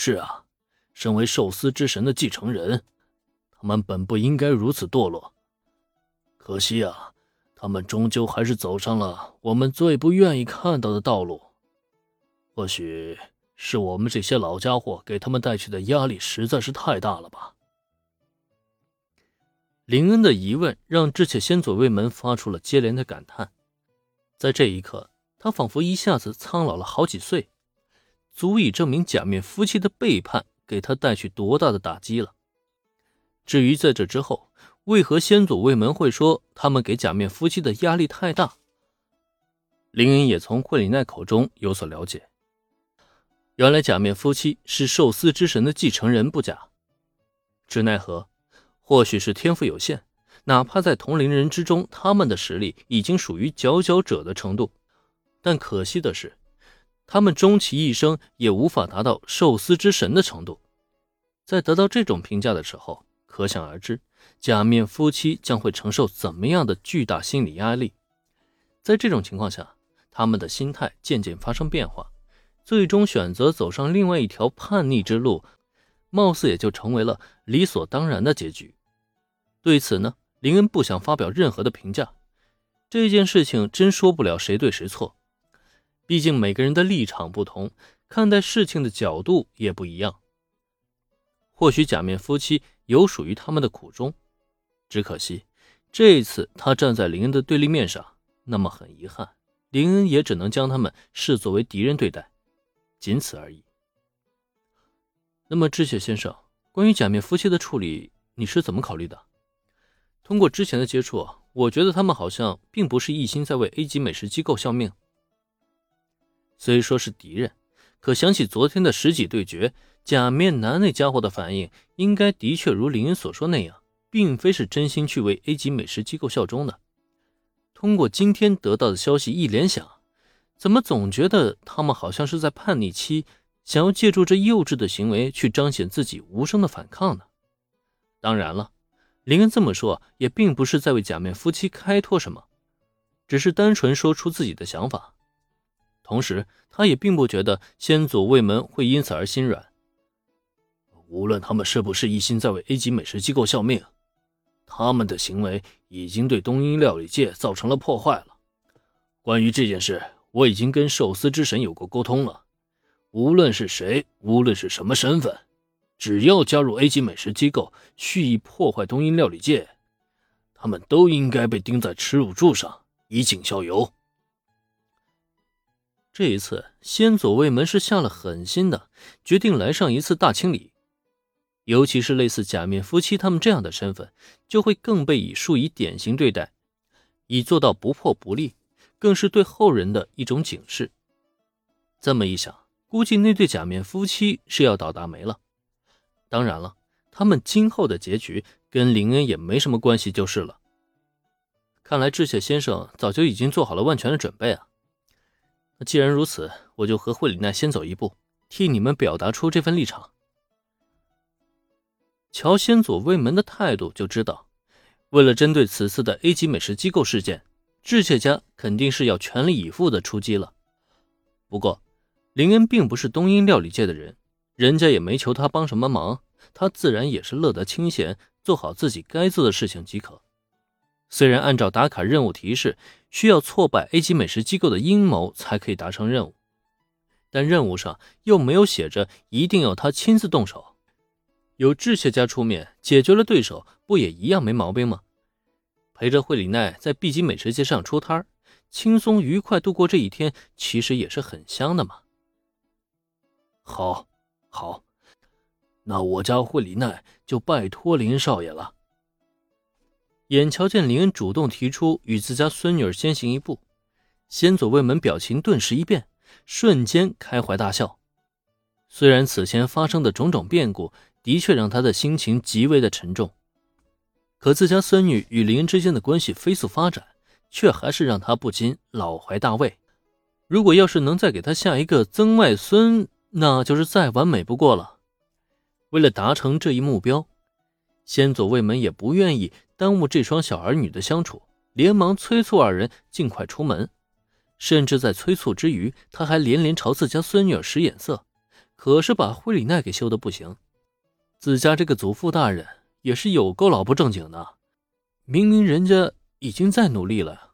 是啊，身为寿司之神的继承人，他们本不应该如此堕落。可惜啊，他们终究还是走上了我们最不愿意看到的道路。或许是我们这些老家伙给他们带去的压力实在是太大了吧。林恩的疑问让智切先佐卫门发出了接连的感叹。在这一刻，他仿佛一下子苍老了好几岁，足以证明假面夫妻的背叛给他带去多大的打击了。至于在这之后，为何先祖卫门会说他们给假面夫妻的压力太大，林恩也从惠里奈口中有所了解。原来假面夫妻是寿司之神的继承人不假，只奈何。或许是天赋有限，哪怕在同龄人之中，他们的实力已经属于佼佼者的程度。但可惜的是，他们终其一生也无法达到寿司之神的程度。在得到这种评价的时候，可想而知，假面夫妻将会承受怎么样的巨大心理压力。在这种情况下，他们的心态渐渐发生变化，最终选择走上另外一条叛逆之路，貌似也就成为了理所当然的结局。对此呢，林恩不想发表任何的评价。这件事情真说不了谁对谁错，毕竟每个人的立场不同，看待事情的角度也不一样。或许假面夫妻有属于他们的苦衷，只可惜这一次他站在林恩的对立面上，那么很遗憾，林恩也只能将他们视作为敌人对待，仅此而已。那么智雪先生，关于假面夫妻的处理，你是怎么考虑的？通过之前的接触，我觉得他们好像并不是一心在为 A 级美食机构效命。虽说是敌人，可想起昨天的十几对决，假面男那家伙的反应，应该的确如林恩所说那样，并非是真心去为 A 级美食机构效忠的。通过今天得到的消息一联想，怎么总觉得他们好像是在叛逆期，想要借助这幼稚的行为去彰显自己无声的反抗呢？当然了。林恩这么说，也并不是在为假面夫妻开脱什么，只是单纯说出自己的想法。同时，他也并不觉得先祖卫门会因此而心软。无论他们是不是一心在为 A 级美食机构效命，他们的行为已经对东瀛料理界造成了破坏了。关于这件事，我已经跟寿司之神有过沟通了。无论是谁，无论是什么身份。只要加入 A 级美食机构，蓄意破坏东瀛料理界，他们都应该被钉在耻辱柱上，以儆效尤。这一次，先祖卫门是下了狠心的，决定来上一次大清理。尤其是类似假面夫妻他们这样的身份，就会更被以数以典型对待，以做到不破不立，更是对后人的一种警示。这么一想，估计那对假面夫妻是要倒大霉了。当然了，他们今后的结局跟林恩也没什么关系，就是了。看来智雪先生早就已经做好了万全的准备啊。那既然如此，我就和惠里奈先走一步，替你们表达出这份立场。乔先佐卫门的态度就知道，为了针对此次的 A 级美食机构事件，智切家肯定是要全力以赴的出击了。不过，林恩并不是东瀛料理界的人。人家也没求他帮什么忙，他自然也是乐得清闲，做好自己该做的事情即可。虽然按照打卡任务提示，需要挫败 A 级美食机构的阴谋才可以达成任务，但任务上又没有写着一定要他亲自动手。有智学家出面解决了对手，不也一样没毛病吗？陪着惠里奈在 B 级美食街上出摊轻松愉快度过这一天，其实也是很香的嘛。好。好，那我家惠里奈就拜托林少爷了。眼瞧见林恩主动提出与自家孙女儿先行一步，先佐卫门表情顿时一变，瞬间开怀大笑。虽然此前发生的种种变故的确让他的心情极为的沉重，可自家孙女与林恩之间的关系飞速发展，却还是让他不禁老怀大慰。如果要是能再给他下一个曾外孙，那就是再完美不过了。为了达成这一目标，先祖卫门也不愿意耽误这双小儿女的相处，连忙催促二人尽快出门。甚至在催促之余，他还连连朝自家孙女使眼色，可是把惠里奈给羞的不行。自家这个祖父大人也是有够老不正经的，明明人家已经在努力了。